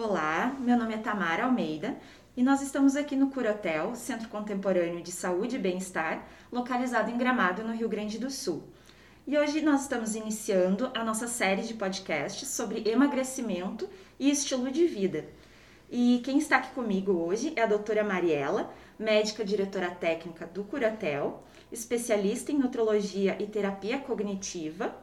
Olá, meu nome é Tamara Almeida e nós estamos aqui no Curatel, Centro Contemporâneo de Saúde e Bem-Estar, localizado em Gramado, no Rio Grande do Sul. E hoje nós estamos iniciando a nossa série de podcasts sobre emagrecimento e estilo de vida. E quem está aqui comigo hoje é a doutora Mariela, médica diretora técnica do Curatel, especialista em nutrologia e terapia cognitiva,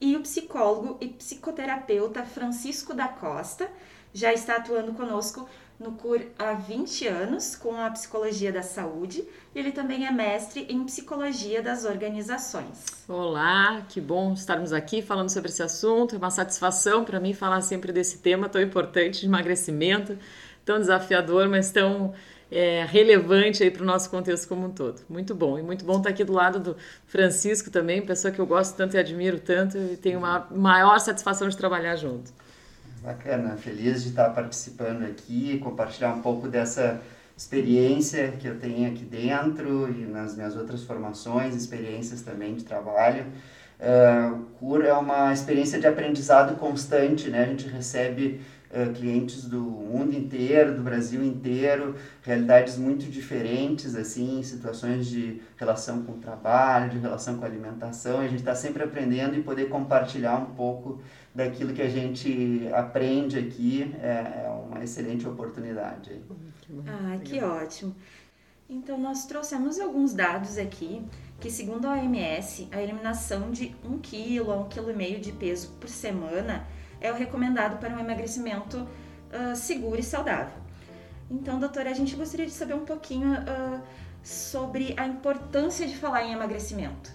e o psicólogo e psicoterapeuta Francisco da Costa, já está atuando conosco no CUR há 20 anos com a psicologia da saúde e ele também é mestre em psicologia das organizações. Olá, que bom estarmos aqui falando sobre esse assunto. É uma satisfação para mim falar sempre desse tema tão importante de emagrecimento, tão desafiador, mas tão é, relevante aí para o nosso contexto como um todo. Muito bom. E muito bom estar aqui do lado do Francisco também, pessoa que eu gosto tanto e admiro tanto e tenho uma maior satisfação de trabalhar junto. Bacana, feliz de estar participando aqui, compartilhar um pouco dessa experiência que eu tenho aqui dentro e nas minhas outras formações, experiências também de trabalho. Uh, cura é uma experiência de aprendizado constante, né? A gente recebe uh, clientes do mundo inteiro, do Brasil inteiro, realidades muito diferentes, assim, situações de relação com o trabalho, de relação com a alimentação. A gente está sempre aprendendo e poder compartilhar um pouco daquilo que a gente aprende aqui é, é uma excelente oportunidade. Ah, que ótimo. Então, nós trouxemos alguns dados aqui que, segundo a OMS, a eliminação de 1 kg a 1,5 kg de peso por semana é o recomendado para um emagrecimento uh, seguro e saudável. Então, doutora, a gente gostaria de saber um pouquinho uh, sobre a importância de falar em emagrecimento.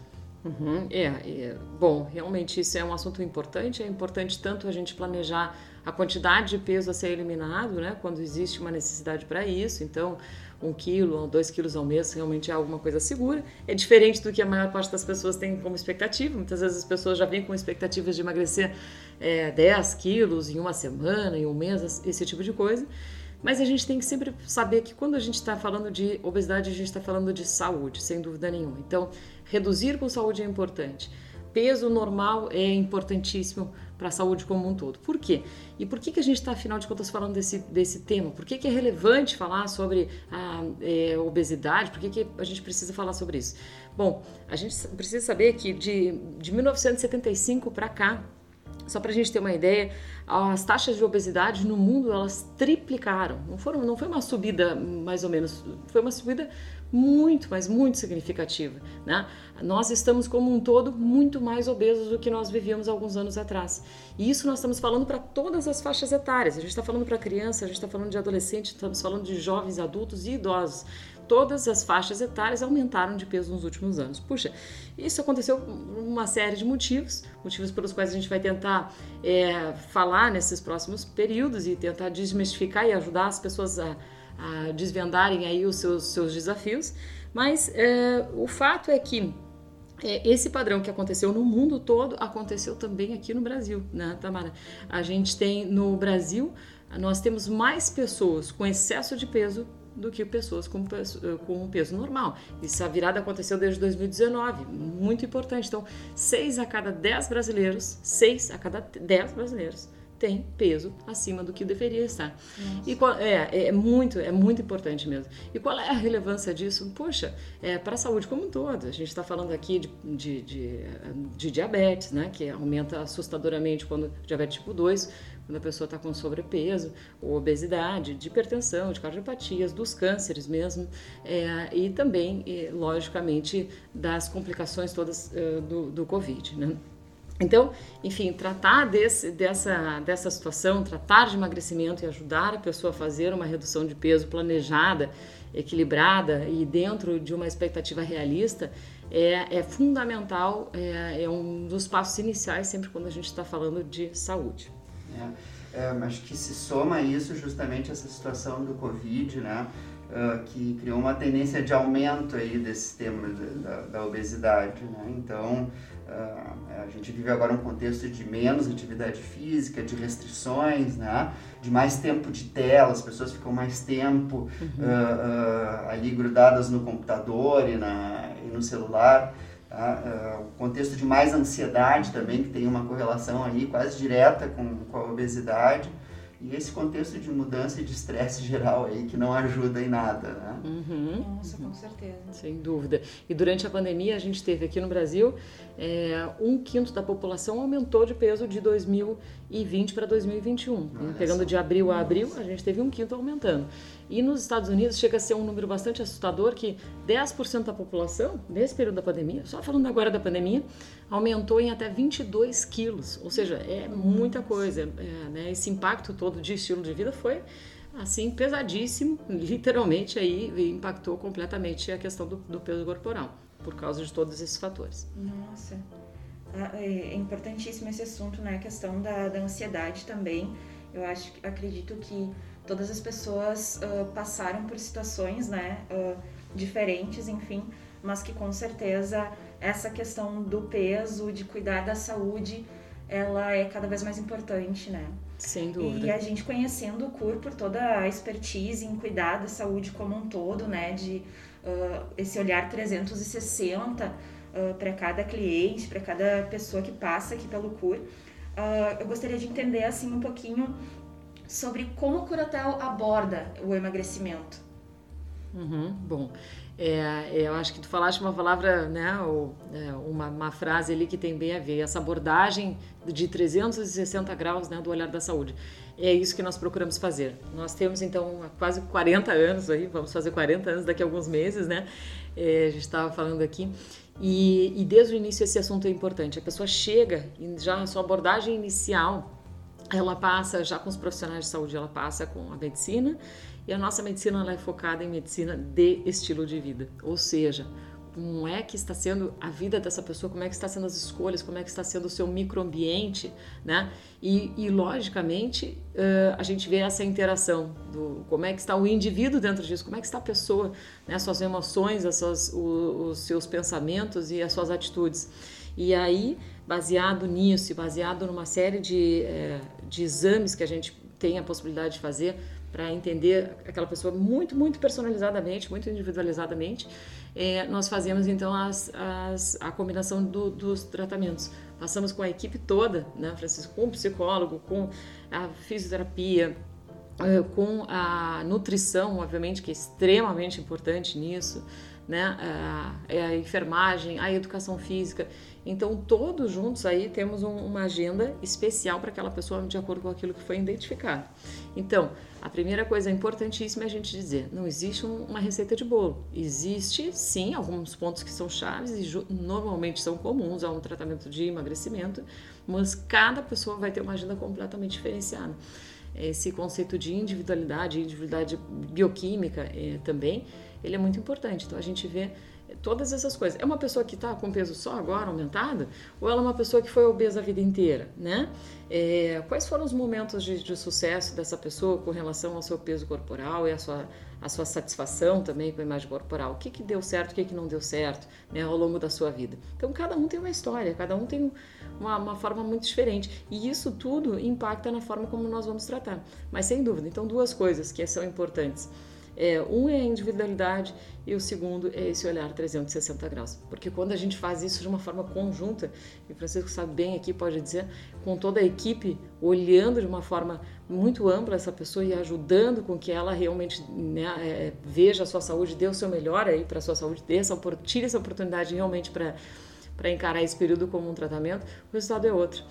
Uhum, é, é, bom, realmente isso é um assunto importante. É importante tanto a gente planejar a quantidade de peso a ser eliminado, né, quando existe uma necessidade para isso. Então, um quilo ou dois quilos ao mês realmente é alguma coisa segura. É diferente do que a maior parte das pessoas tem como expectativa. Muitas vezes as pessoas já vêm com expectativas de emagrecer é, 10 quilos em uma semana, em um mês, esse tipo de coisa. Mas a gente tem que sempre saber que quando a gente está falando de obesidade, a gente está falando de saúde, sem dúvida nenhuma. Então, reduzir com saúde é importante. Peso normal é importantíssimo para a saúde como um todo. Por quê? E por que, que a gente está, afinal de contas, falando desse, desse tema? Por que, que é relevante falar sobre a é, obesidade? Por que, que a gente precisa falar sobre isso? Bom, a gente precisa saber que de, de 1975 para cá, só para a gente ter uma ideia, as taxas de obesidade no mundo elas triplicaram. Não, foram, não foi uma subida mais ou menos, foi uma subida muito, mas muito significativa. Né? Nós estamos como um todo muito mais obesos do que nós vivíamos alguns anos atrás. E isso nós estamos falando para todas as faixas etárias. A gente está falando para criança, a gente está falando de adolescente, estamos falando de jovens, adultos e idosos todas as faixas etárias aumentaram de peso nos últimos anos. Puxa, isso aconteceu por uma série de motivos, motivos pelos quais a gente vai tentar é, falar nesses próximos períodos e tentar desmistificar e ajudar as pessoas a, a desvendarem aí os seus, seus desafios. Mas é, o fato é que é, esse padrão que aconteceu no mundo todo aconteceu também aqui no Brasil, né, Tamara? A gente tem no Brasil, nós temos mais pessoas com excesso de peso do que pessoas com peso, com peso normal. Essa virada aconteceu desde 2019, muito importante. Então, 6 a cada 10 brasileiros, 6 a cada 10 brasileiros tem peso acima do que deveria estar. E qual, é, é muito, é muito importante mesmo. E qual é a relevância disso? Poxa, é para a saúde como um todo. A gente está falando aqui de, de, de, de, diabetes, né, que aumenta assustadoramente quando diabetes tipo 2, quando a pessoa está com sobrepeso, ou obesidade, de hipertensão, de cardiopatias, dos cânceres mesmo, é, e também, logicamente, das complicações todas uh, do, do Covid, né? Então, enfim, tratar desse, dessa, dessa situação, tratar de emagrecimento e ajudar a pessoa a fazer uma redução de peso planejada, equilibrada e dentro de uma expectativa realista é, é fundamental, é, é, um dos passos iniciais sempre quando a gente está falando de saúde. É, é, que se soma isso justamente essa situação do Covid, né? Uh, que criou uma tendência de aumento aí desse tema da, da obesidade, né? Então, a gente vive agora um contexto de menos atividade física, de restrições, né? de mais tempo de tela, as pessoas ficam mais tempo uhum. uh, uh, ali grudadas no computador e, na, e no celular. Tá? o contexto de mais ansiedade também, que tem uma correlação aí quase direta com, com a obesidade. e esse contexto de mudança e de estresse geral aí que não ajuda em nada, né? Uhum. Nossa, com certeza. Sem dúvida. E durante a pandemia a gente teve aqui no Brasil é, um quinto da população aumentou de peso de 2020 para 2021. Pegando de abril a abril, a gente teve um quinto aumentando. E nos Estados Unidos chega a ser um número bastante assustador que 10% da população, nesse período da pandemia, só falando agora da pandemia, aumentou em até 22 quilos. Ou seja, é muita coisa. É, né? Esse impacto todo de estilo de vida foi assim pesadíssimo, literalmente aí impactou completamente a questão do, do peso corporal por causa de todos esses fatores. Nossa, ah, é, é importantíssimo esse assunto, né? A questão da, da ansiedade também. Eu acho, acredito que todas as pessoas uh, passaram por situações, né, uh, diferentes, enfim, mas que com certeza essa questão do peso, de cuidar da saúde, ela é cada vez mais importante, né? Sem dúvida. E a gente conhecendo o CUR por toda a expertise em cuidar da saúde como um todo, né, de uh, esse olhar 360 para cada cliente, para cada pessoa que passa aqui pelo CUR, eu gostaria de entender assim um pouquinho sobre como o Curatel aborda o emagrecimento. Uhum, bom, é, é, eu acho que tu falaste uma palavra, né, ou, é, uma, uma, frase ali que tem bem a ver, essa abordagem de 360 graus né, do olhar da saúde. É isso que nós procuramos fazer. Nós temos então quase 40 anos aí, vamos fazer 40 anos daqui a alguns meses, né? É, a gente estava falando aqui. E, e desde o início esse assunto é importante. A pessoa chega e já a sua abordagem inicial ela passa já com os profissionais de saúde, ela passa com a medicina e a nossa medicina ela é focada em medicina de estilo de vida, ou seja, como é que está sendo a vida dessa pessoa, como é que está sendo as escolhas, como é que está sendo o seu microambiente, né? E, e logicamente uh, a gente vê essa interação do como é que está o indivíduo dentro disso, como é que está a pessoa, né? Suas emoções, as suas, o, os seus pensamentos e as suas atitudes. E aí, baseado nisso baseado numa série de, é, de exames que a gente tem a possibilidade de fazer para entender aquela pessoa muito, muito personalizadamente, muito individualizadamente, é, nós fazemos então as, as, a combinação do, dos tratamentos. Passamos com a equipe toda, né, Francisco, com o psicólogo, com a fisioterapia, é, com a nutrição, obviamente, que é extremamente importante nisso, né, a, enfermagem, a educação física. Então, todos juntos aí temos um, uma agenda especial para aquela pessoa de acordo com aquilo que foi identificado. Então, a primeira coisa importantíssima é a gente dizer: não existe um, uma receita de bolo. Existe, sim, alguns pontos que são chaves e normalmente são comuns a um tratamento de emagrecimento, mas cada pessoa vai ter uma agenda completamente diferenciada. Esse conceito de individualidade, individualidade bioquímica é, também, ele é muito importante. Então, a gente vê todas essas coisas. É uma pessoa que está com peso só agora aumentado ou ela é uma pessoa que foi obesa a vida inteira, né? É, quais foram os momentos de, de, sucesso dessa pessoa com relação ao seu peso corporal e a sua, a sua satisfação também com a imagem corporal? O que, que deu certo, o que, que não deu certo né, ao longo da sua vida? Então, cada um tem uma história, cada um tem uma, uma forma muito diferente e isso tudo impacta na forma como nós vamos tratar. Mas, sem dúvida, então, duas coisas que são importantes. É, um é a individualidade e o segundo é esse olhar 360 graus. Porque quando a gente faz isso de uma forma conjunta, e o Francisco sabe bem aqui, pode dizer, com toda a equipe olhando de uma forma muito ampla essa pessoa e ajudando com que ela realmente né, é, veja a sua saúde, dê o seu melhor aí para a sua saúde, dê essa, tire essa oportunidade realmente para encarar esse período como um tratamento, o resultado é outro.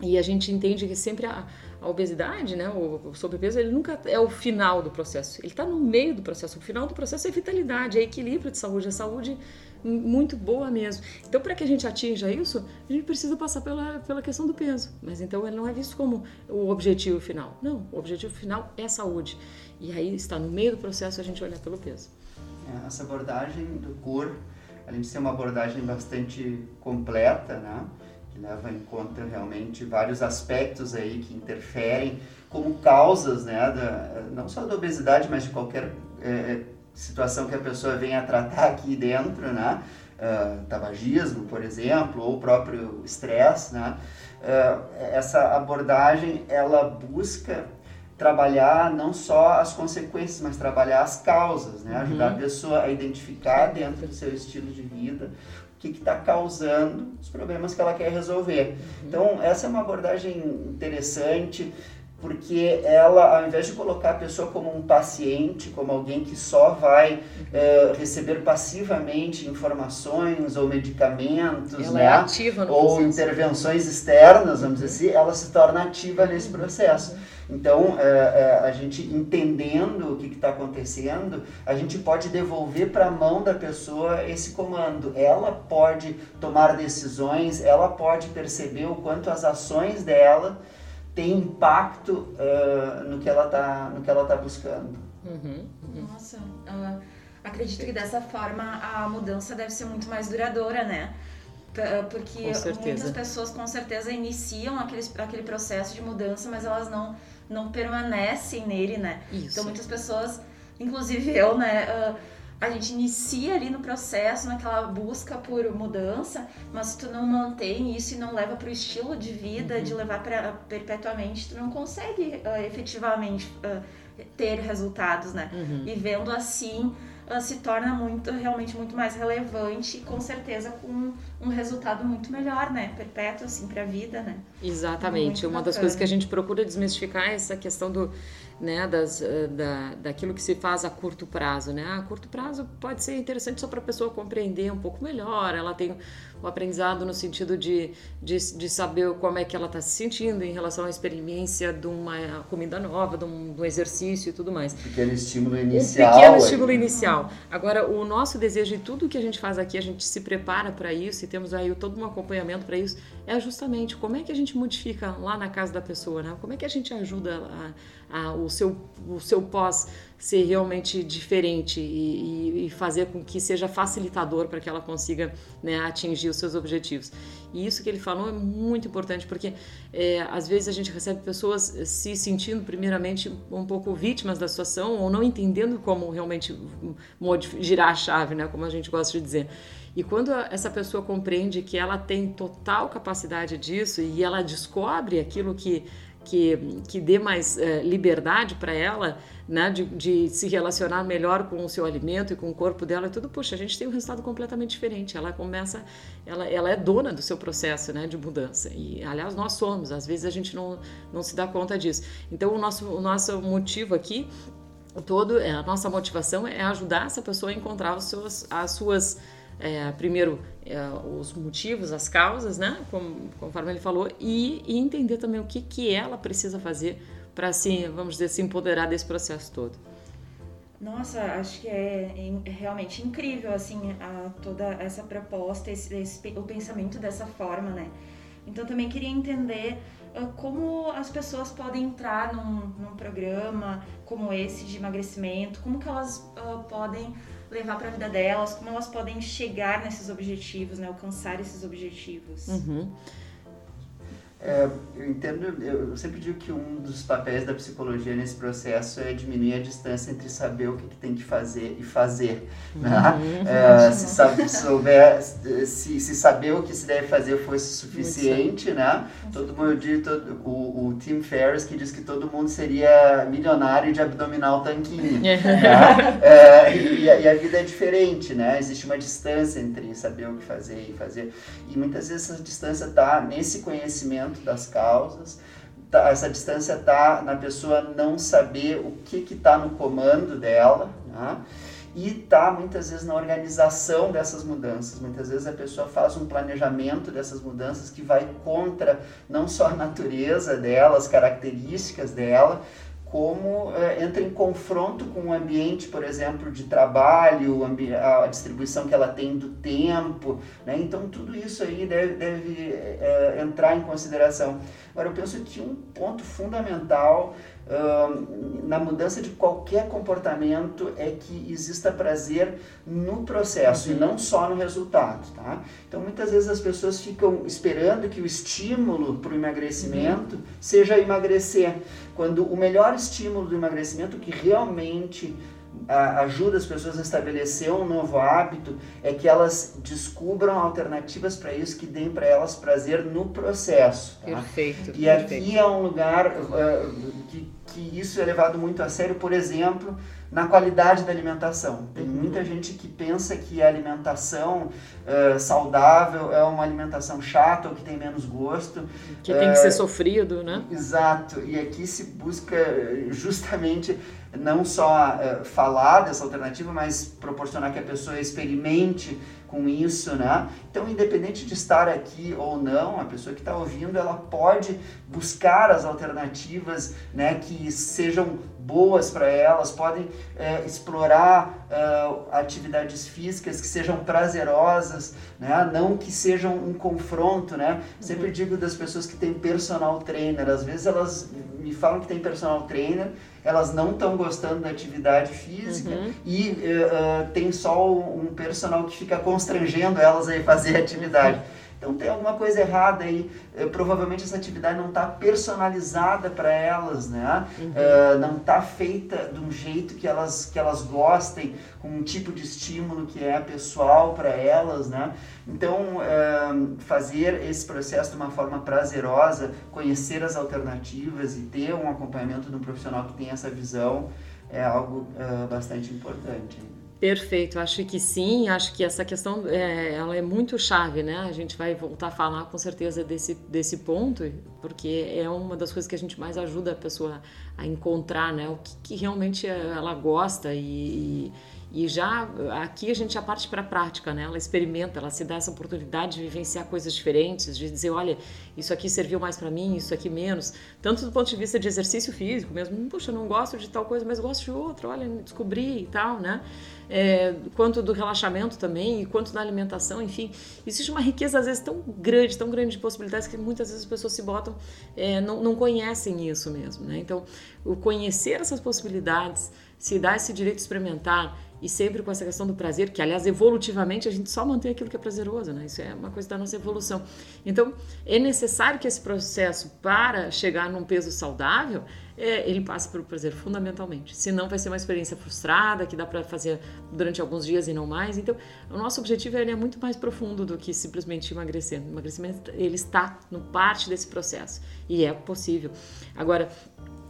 E a gente entende que sempre a, a obesidade, né, o, o sobrepeso, ele nunca é o final do processo. Ele está no meio do processo. O final do processo é vitalidade, é equilíbrio de saúde, é saúde muito boa mesmo. Então, para que a gente atinja isso, a gente precisa passar pela, pela questão do peso. Mas então ele não é visto como o objetivo final. Não, o objetivo final é saúde. E aí está no meio do processo a gente olhar pelo peso. É, essa abordagem do CUR, além de ser uma abordagem bastante completa, né? Leva em conta realmente vários aspectos aí que interferem como causas, né, da, não só da obesidade, mas de qualquer é, situação que a pessoa venha tratar aqui dentro, né, uh, tabagismo, por exemplo, ou o próprio estresse, né, uh, essa abordagem ela busca trabalhar não só as consequências, mas trabalhar as causas, né? Ajudar uhum. a pessoa a identificar dentro do seu estilo de vida o que está causando os problemas que ela quer resolver. Uhum. Então, essa é uma abordagem interessante, porque ela, ao invés de colocar a pessoa como um paciente, como alguém que só vai é, receber passivamente informações ou medicamentos, ela né? é ativa no ou processo. intervenções externas, vamos dizer assim, ela se torna ativa nesse processo. Então, é, é, a gente entendendo o que está acontecendo, a gente pode devolver para a mão da pessoa esse comando. Ela pode tomar decisões, ela pode perceber o quanto as ações dela tem impacto uh, no que ela está no que ela tá buscando. Uhum, uhum. Nossa, uh, acredito que dessa forma a mudança deve ser muito mais duradoura, né? Porque muitas pessoas com certeza iniciam aquele, aquele processo de mudança, mas elas não, não permanecem nele, né? Isso. Então muitas pessoas, inclusive eu, né? Uh, a gente inicia ali no processo, naquela busca por mudança, mas se tu não mantém isso e não leva para o estilo de vida, uhum. de levar para perpetuamente, tu não consegue uh, efetivamente uh, ter resultados, né? Uhum. E vendo assim, uh, se torna muito, realmente muito mais relevante e com certeza com um resultado muito melhor, né? Perpétuo, assim, para a vida, né? Exatamente. Muito Uma bacana. das coisas que a gente procura desmistificar é essa questão do né, das, eh, da, daquilo que se faz a curto prazo. Né? A curto prazo pode ser interessante só para a pessoa compreender um pouco melhor, ela tem o aprendizado no sentido de, de, de saber como é que ela está se sentindo em relação à experiência de uma comida nova, de um, de um exercício e tudo mais. Um pequeno estímulo inicial. Um pequeno estímulo inicial. Agora, o nosso desejo e tudo que a gente faz aqui, a gente se prepara para isso e temos aí todo um acompanhamento para isso, é justamente como é que a gente modifica lá na casa da pessoa, né? como é que a gente ajuda a, a, o seu, o seu pós ser realmente diferente e, e, fazer com que seja facilitador para que ela consiga né, atingir os seus objetivos. E isso que ele falou é muito importante, porque é, às vezes a gente recebe pessoas se sentindo, primeiramente, um pouco vítimas da situação ou não entendendo como realmente girar a chave, né, como a gente gosta de dizer. E quando essa pessoa compreende que ela tem total capacidade disso e ela descobre aquilo que que, que dê mais é, liberdade para ela, né, de, de, se relacionar melhor com o seu alimento e com o corpo dela e tudo, puxa, a gente tem um resultado completamente diferente. Ela começa, ela, ela é dona do seu processo, né, de mudança. E, aliás, nós somos, às vezes a gente não, não se dá conta disso. Então, o nosso, o nosso motivo aqui todo, é, a nossa motivação é ajudar essa pessoa a encontrar os seus, as suas é, primeiro é, os motivos, as causas, né, Como, conforme ele falou, e, e, entender também o que, que ela precisa fazer para, assim, vamos dizer, se empoderar desse processo todo. Nossa, acho que é, é realmente incrível, assim, a, toda essa proposta, esse, esse, o pensamento dessa forma, né? Então, também queria entender uh, como as pessoas podem entrar num, num, programa como esse de emagrecimento, como que elas uh, podem levar para a vida delas, como elas podem chegar nesses objetivos, né, alcançar esses objetivos. Uhum. É, eu entendo, eu sempre digo que um dos papéis da psicologia nesse processo é diminuir a distância entre saber o que, que tem que fazer e fazer. Né? Uhum. É, se, sabe, souber, se, se, saber o que se deve fazer fosse suficiente, né? Todo mundo diz, todo, o, o Tim Ferriss que diz que todo mundo seria milionário de abdominal tanquinho. né? é, e, e, a vida é diferente, né? Existe uma distância entre saber o que fazer e fazer. E muitas vezes essa distância está nesse conhecimento das causas. Tá, essa distância está na pessoa não saber o que está no comando dela, né? e está muitas vezes na organização dessas mudanças. Muitas vezes a pessoa faz um planejamento dessas mudanças que vai contra não só a natureza dela, as características dela, como é, entra em confronto com o ambiente, por exemplo, de trabalho, a distribuição que ela tem do tempo, né? então tudo isso aí deve, deve é, entrar em consideração. Agora, eu penso que um ponto fundamental na mudança de qualquer comportamento é que exista prazer no processo uhum. e não só no resultado. Tá? Então, muitas vezes as pessoas ficam esperando que o estímulo para o emagrecimento uhum. seja emagrecer, quando o melhor estímulo do emagrecimento, que realmente ajuda as pessoas a estabelecer um novo hábito é que elas descubram alternativas para isso que deem para elas prazer no processo. Tá? Perfeito. E perfeito. aqui é um lugar uh, que que isso é levado muito a sério, por exemplo, na qualidade da alimentação. Tem uhum. muita gente que pensa que a alimentação uh, saudável é uma alimentação chata ou que tem menos gosto. Que uh, tem que ser sofrido, né? Exato. E aqui se busca justamente não só uh, falar dessa alternativa, mas proporcionar que a pessoa experimente com isso, né? Então, independente de estar aqui ou não, a pessoa que está ouvindo, ela pode buscar as alternativas, né, que sejam boas para elas, podem é, explorar é, atividades físicas que sejam prazerosas, né? não que sejam um confronto. Né? Sempre uhum. digo das pessoas que têm personal trainer, às vezes elas me falam que tem personal trainer, elas não estão gostando da atividade física uhum. e uh, tem só um personal que fica constrangendo elas a fazer atividade. Então tem alguma coisa errada aí. Eh, provavelmente essa atividade não está personalizada para elas, né? Uhum. Uh, não está feita de um jeito que elas, que elas gostem, com um tipo de estímulo que é pessoal para elas, né? Então uh, fazer esse processo de uma forma prazerosa, conhecer as alternativas e ter um acompanhamento de um profissional que tem essa visão é algo uh, bastante importante. Perfeito, acho que sim, acho que essa questão é, ela é muito chave, né? A gente vai voltar a falar com certeza desse, desse ponto, porque é uma das coisas que a gente mais ajuda a pessoa a encontrar, né? O que, que realmente ela gosta e, e já aqui a gente já parte para a prática, né? Ela experimenta, ela se dá essa oportunidade de vivenciar coisas diferentes, de dizer, olha, isso aqui serviu mais para mim, isso aqui menos. Tanto do ponto de vista de exercício físico mesmo, puxa, não gosto de tal coisa, mas gosto de outra, olha, descobri e tal, né? É, quanto do relaxamento também, e quanto da alimentação, enfim. Existe uma riqueza, às vezes, tão grande, tão grande de possibilidades que muitas vezes as pessoas se botam, é, não, não conhecem isso mesmo, né? Então, o conhecer essas possibilidades, se dar esse direito de experimentar, e sempre com essa questão do prazer, que aliás evolutivamente a gente só mantém aquilo que é prazeroso, né? Isso é uma coisa da nossa evolução. Então é necessário que esse processo para chegar num peso saudável é, ele passe pelo prazer fundamentalmente. Senão vai ser uma experiência frustrada que dá para fazer durante alguns dias e não mais. Então o nosso objetivo ele é muito mais profundo do que simplesmente emagrecer. O emagrecimento ele está no parte desse processo e é possível. Agora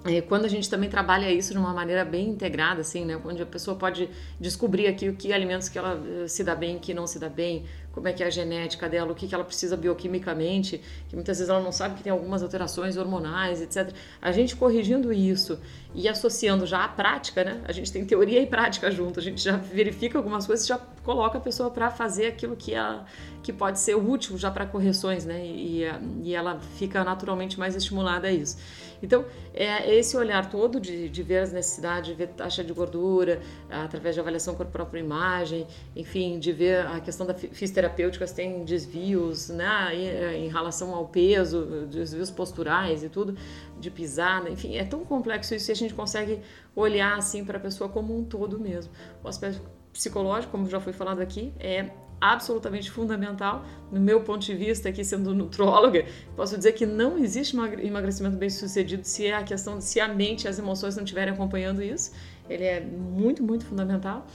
é, quando a gente também trabalha isso de uma maneira bem integrada, assim, né, onde a pessoa pode descobrir aqui o que alimentos que ela eh, se dá bem, que não se dá bem, como é que é a genética dela, o que, que ela precisa bioquimicamente, que muitas vezes ela não sabe que tem algumas alterações hormonais, etc. A gente corrigindo isso e associando já à prática, né? A gente tem teoria e prática junto, a gente já verifica algumas coisas, já coloca a pessoa para fazer aquilo que, ela, que pode ser útil já para correções, né? E, e ela fica naturalmente mais estimulada a isso. Então, é esse olhar todo de, de ver as necessidades, de ver taxa de gordura, através de avaliação corporal por imagem, enfim, de ver a questão da fisioterapêutica, se tem desvios né, em relação ao peso, desvios posturais e tudo, de pisada, enfim, é tão complexo isso a gente consegue olhar assim para a pessoa como um todo mesmo. O aspecto psicológico, como já foi falado aqui, é absolutamente fundamental. No meu ponto de vista, aqui sendo nutróloga, posso dizer que não existe emagrecimento bem sucedido se é a questão se a mente e as emoções não estiverem acompanhando isso. Ele é muito, muito fundamental.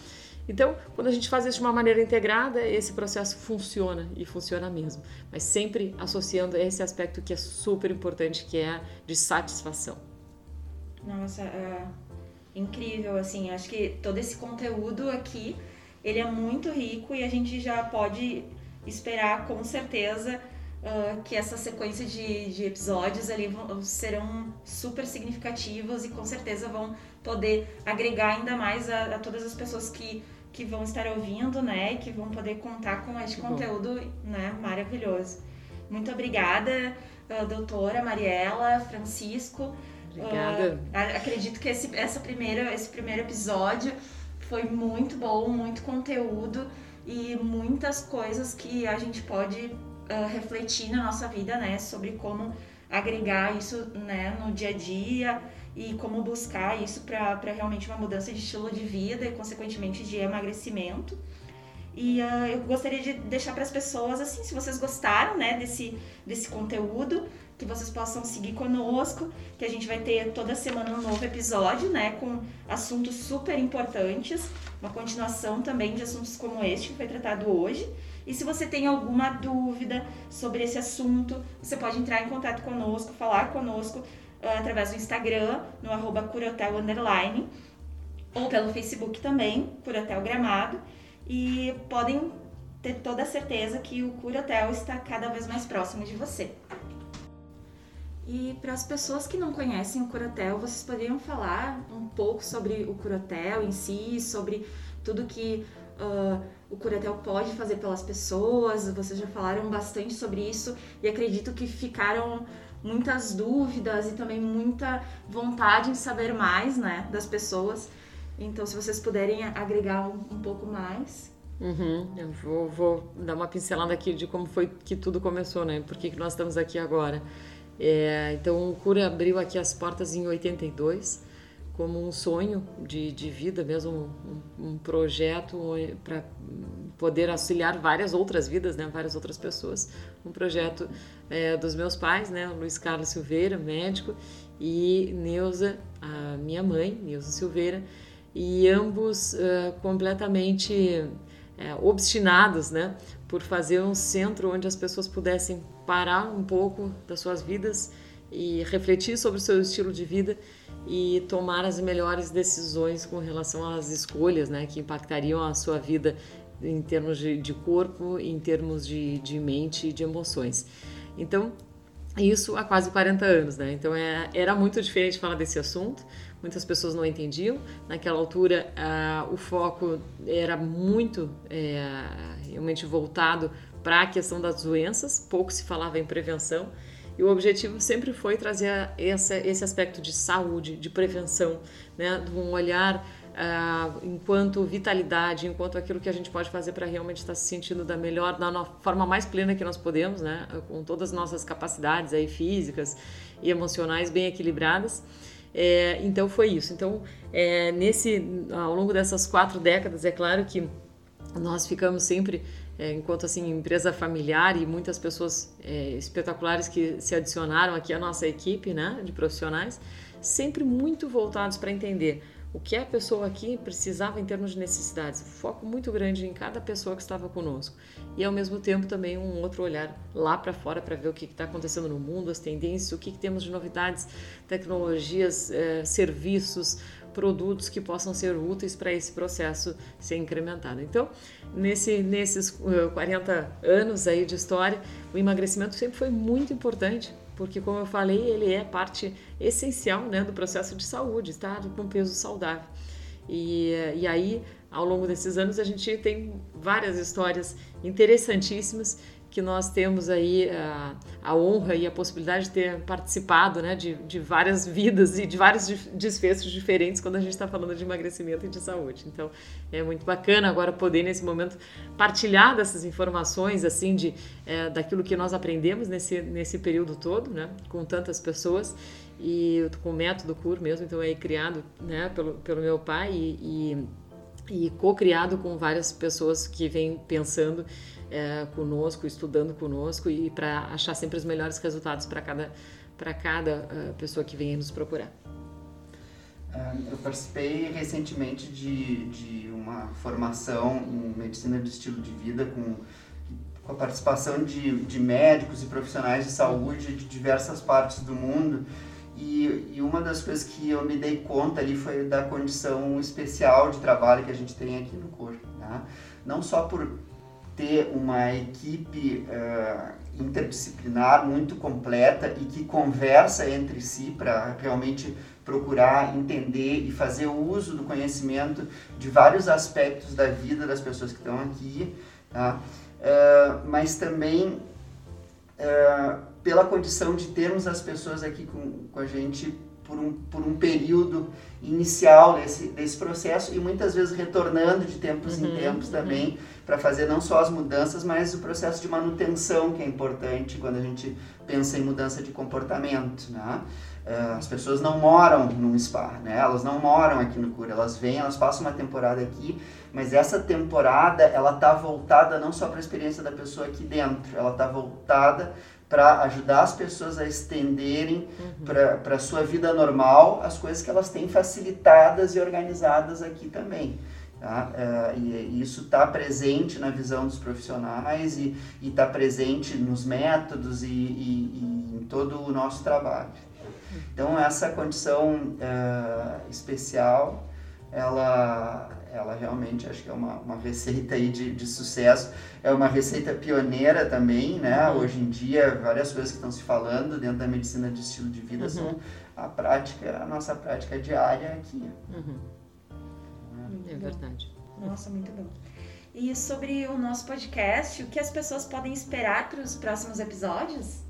Então, quando a gente faz isso de uma maneira integrada, esse processo funciona e funciona mesmo, mas sempre associando esse aspecto que é super importante, que é de satisfação. Nossa, é incrível, assim, acho que todo esse conteúdo aqui ele é muito rico e a gente já pode esperar com certeza uh, que essa sequência de, de episódios ali vão, serão super significativos e com certeza vão poder agregar ainda mais a, a todas as pessoas que, que vão estar ouvindo, né, e que vão poder contar com este conteúdo, né, maravilhoso. Muito obrigada, uh, doutora Mariela, Francisco. Obrigada. Uh, acredito que esse, essa primeira, esse primeiro episódio foi muito bom, muito conteúdo e muitas coisas que a gente pode uh, refletir na nossa vida, né, sobre como agregar isso, né, no dia a dia e como buscar isso para realmente uma mudança de estilo de vida e consequentemente de emagrecimento. E uh, eu gostaria de deixar para as pessoas assim, se vocês gostaram, né, desse desse conteúdo, que vocês possam seguir conosco, que a gente vai ter toda semana um novo episódio, né, com assuntos super importantes, uma continuação também de assuntos como este que foi tratado hoje. E se você tem alguma dúvida sobre esse assunto, você pode entrar em contato conosco, falar conosco uh, através do Instagram, no arroba Curotel ou pelo Facebook também, Curotel Gramado, e podem ter toda a certeza que o Curotel está cada vez mais próximo de você. E para as pessoas que não conhecem o Curotel, vocês poderiam falar um pouco sobre o Curotel em si, sobre tudo que uh, o Curotel pode fazer pelas pessoas? Vocês já falaram bastante sobre isso e acredito que ficaram muitas dúvidas e também muita vontade em saber mais, né, das pessoas. Então, se vocês puderem agregar um, um pouco mais. Uhum. Eu vou, vou, dar uma pincelada aqui de como foi que tudo começou, né? Por que, que nós estamos aqui agora. É, então, o Cura abriu aqui as portas em 82 como um sonho de, de vida mesmo, um, um projeto para poder auxiliar várias outras vidas, né, várias outras pessoas. Um projeto é, dos meus pais, né, Luiz Carlos Silveira, médico, e Neuza, a minha mãe, Neuza Silveira, e ambos uh, completamente é, obstinados, né, por fazer um centro onde as pessoas pudessem parar um pouco das suas vidas e refletir sobre o seu estilo de vida e tomar as melhores decisões com relação às escolhas, né, que impactariam a sua vida em termos de, de corpo, em termos de, de mente e de emoções. Então, isso há quase 40 anos, né? Então é, era muito diferente falar desse assunto. Muitas pessoas não entendiam. Naquela altura, o foco era muito é, realmente voltado para a questão das doenças. Pouco se falava em prevenção. E o objetivo sempre foi trazer essa, esse aspecto de saúde, de prevenção, né? de um olhar uh, enquanto vitalidade, enquanto aquilo que a gente pode fazer para realmente estar se sentindo da melhor, da forma mais plena que nós podemos, né? com todas as nossas capacidades aí físicas e emocionais bem equilibradas. É, então foi isso. Então, é, nesse, ao longo dessas quatro décadas, é claro que nós ficamos sempre é, enquanto assim empresa familiar e muitas pessoas é, espetaculares que se adicionaram aqui à nossa equipe né, de profissionais, sempre muito voltados para entender o que a pessoa aqui precisava em termos de necessidades, foco muito grande em cada pessoa que estava conosco e ao mesmo tempo também um outro olhar lá para fora para ver o que está acontecendo no mundo, as tendências, o que, que temos de novidades, tecnologias, é, serviços, produtos que possam ser úteis para esse processo ser incrementado. Então, nesse, nesses 40 anos aí de história, o emagrecimento sempre foi muito importante, porque, como eu falei, ele é parte essencial né, do processo de saúde, estar com peso saudável. E, e aí, ao longo desses anos, a gente tem várias histórias interessantíssimas que nós temos aí a, a, honra e a possibilidade de ter participado né, de, de várias vidas e de vários desfechos diferentes quando a gente está falando de emagrecimento e de saúde. Então é muito bacana agora poder nesse momento partilhar dessas informações assim de é, daquilo que nós aprendemos nesse, nesse período todo, né, com tantas pessoas e com o método CUR mesmo, então é criado né, pelo, pelo meu pai e, e, e co-criado com várias pessoas que vêm pensando é, conosco, estudando conosco e para achar sempre os melhores resultados para cada, para cada uh, pessoa que vem nos procurar. Eu participei recentemente de, de uma formação em medicina de estilo de vida com, com a participação de, de médicos e profissionais de saúde de diversas partes do mundo. E, e, uma das coisas que eu me dei conta ali foi da condição especial de trabalho que a gente tem aqui no corpo. Né? Não só por ter uma equipe uh, interdisciplinar muito completa e que conversa entre si para realmente procurar entender e fazer uso do conhecimento de vários aspectos da vida das pessoas que estão aqui, tá? Uh, mas também uh, pela condição de termos as pessoas aqui com, com a gente por um, por um período inicial desse, desse processo e muitas vezes retornando de tempos uhum, em tempos uhum. também para fazer não só as mudanças, mas o processo de manutenção que é importante quando a gente pensa em mudança de comportamento. Né? Uh, as pessoas não moram num spa, né? elas não moram aqui no Cura, elas vêm, elas passam uma temporada aqui, mas essa temporada ela está voltada não só para a experiência da pessoa aqui dentro, ela está voltada para ajudar as pessoas a estenderem uhum. para a sua vida normal as coisas que elas têm facilitadas e organizadas aqui também. Tá? Uh, e, isso está presente na visão dos profissionais e está presente nos métodos e, e, e, em todo o nosso trabalho. Então, essa condição uh, especial, ela, ela realmente acho que é uma, uma receita aí de, de sucesso. É uma receita pioneira também, né? Uhum. Hoje em dia, várias coisas que estão se falando dentro da medicina de estilo de vida uhum. são a prática, a nossa prática diária aqui. Uhum. É verdade. Nossa, muito bom. E sobre o nosso podcast, o que as pessoas podem esperar para os próximos episódios?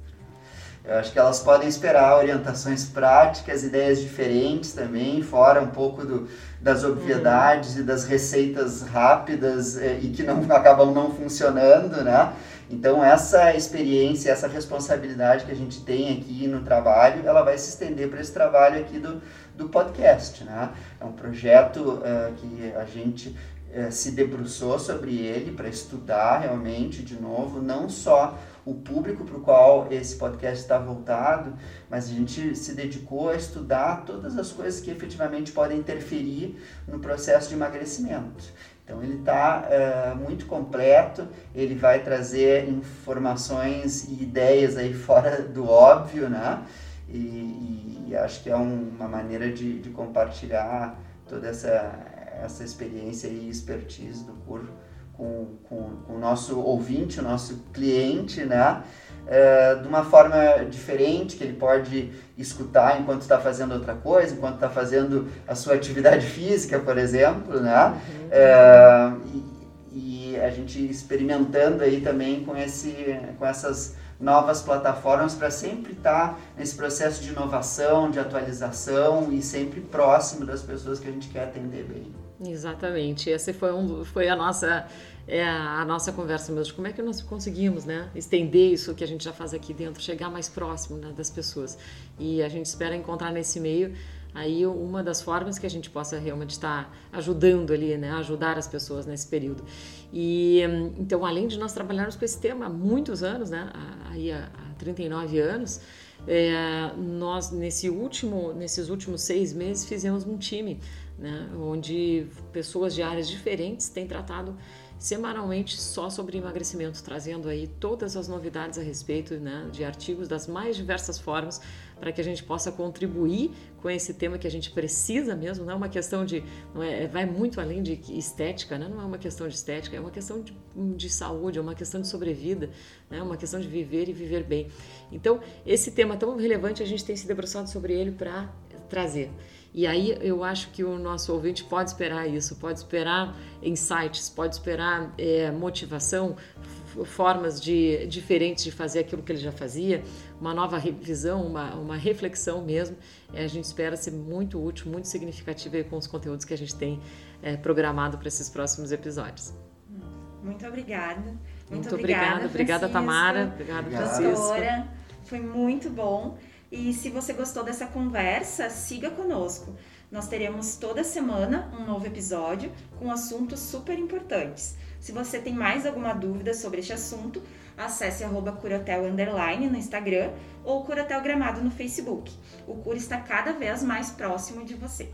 Eu acho que elas podem esperar orientações práticas, ideias diferentes também, fora um pouco do, das obviedades uhum. e das receitas rápidas eh, e que não acabam não funcionando, né? Então essa experiência, essa responsabilidade que a gente tem aqui no trabalho, ela vai se estender para esse trabalho aqui do, do podcast, né? É um projeto uh, que a gente uh, se debruçou sobre ele para estudar realmente de novo, não só o público para o qual esse podcast está voltado, mas a gente se dedicou a estudar todas as coisas que efetivamente podem interferir no processo de emagrecimento. Então ele está uh, muito completo, ele vai trazer informações e ideias aí fora do óbvio, né? E, e acho que é um, uma maneira de, de compartilhar toda essa, essa experiência e expertise do curso com, com, com o nosso ouvinte, o nosso cliente, né? É, de uma forma diferente, que ele pode escutar enquanto está fazendo outra coisa, enquanto está fazendo a sua atividade física, por exemplo, né? Uhum. É, e, e, a gente experimentando aí também com, esse, com essas novas plataformas para sempre estar tá nesse processo de inovação, de atualização e sempre próximo das pessoas que a gente quer atender bem. Exatamente. Essa foi, um, foi a nossa é a nossa conversa mesmo. Como é que nós conseguimos, né, estender isso que a gente já faz aqui dentro, chegar mais próximo né, das pessoas. E a gente espera encontrar nesse meio aí uma das formas que a gente possa realmente estar ajudando ali, né, ajudar as pessoas nesse período. E então, além de nós trabalharmos com esse tema há muitos anos, né, aí há, há 39 anos, é, nós nesse último, nesses últimos seis meses fizemos um time né, onde pessoas de áreas diferentes têm tratado semanalmente só sobre emagrecimento, trazendo aí todas as novidades a respeito né, de artigos das mais diversas formas para que a gente possa contribuir com esse tema que a gente precisa mesmo, não é uma questão de, não é, vai muito além de estética, né? não é uma questão de estética, é uma questão de, de saúde, é uma questão de sobrevida, né? é uma questão de viver e viver bem. Então, esse tema tão relevante, a gente tem se debruçado sobre ele para trazer. E aí eu acho que o nosso ouvinte pode esperar isso, pode esperar insights, pode esperar é, motivação, formas de, diferentes de fazer aquilo que ele já fazia, uma nova revisão, uma, uma reflexão mesmo. É, a gente espera ser muito útil, muito significativa com os conteúdos que a gente tem é, programado para esses próximos episódios. Muito obrigada. Muito, muito obrigada, obrigada, Tamara, obrigada, Francisca. Foi muito bom. E se você gostou dessa conversa, siga conosco. Nós teremos toda semana um novo episódio com assuntos super importantes. Se você tem mais alguma dúvida sobre este assunto, acesse arroba Curatel Underline no Instagram ou Curatel Gramado no Facebook. O Cura está cada vez mais próximo de você.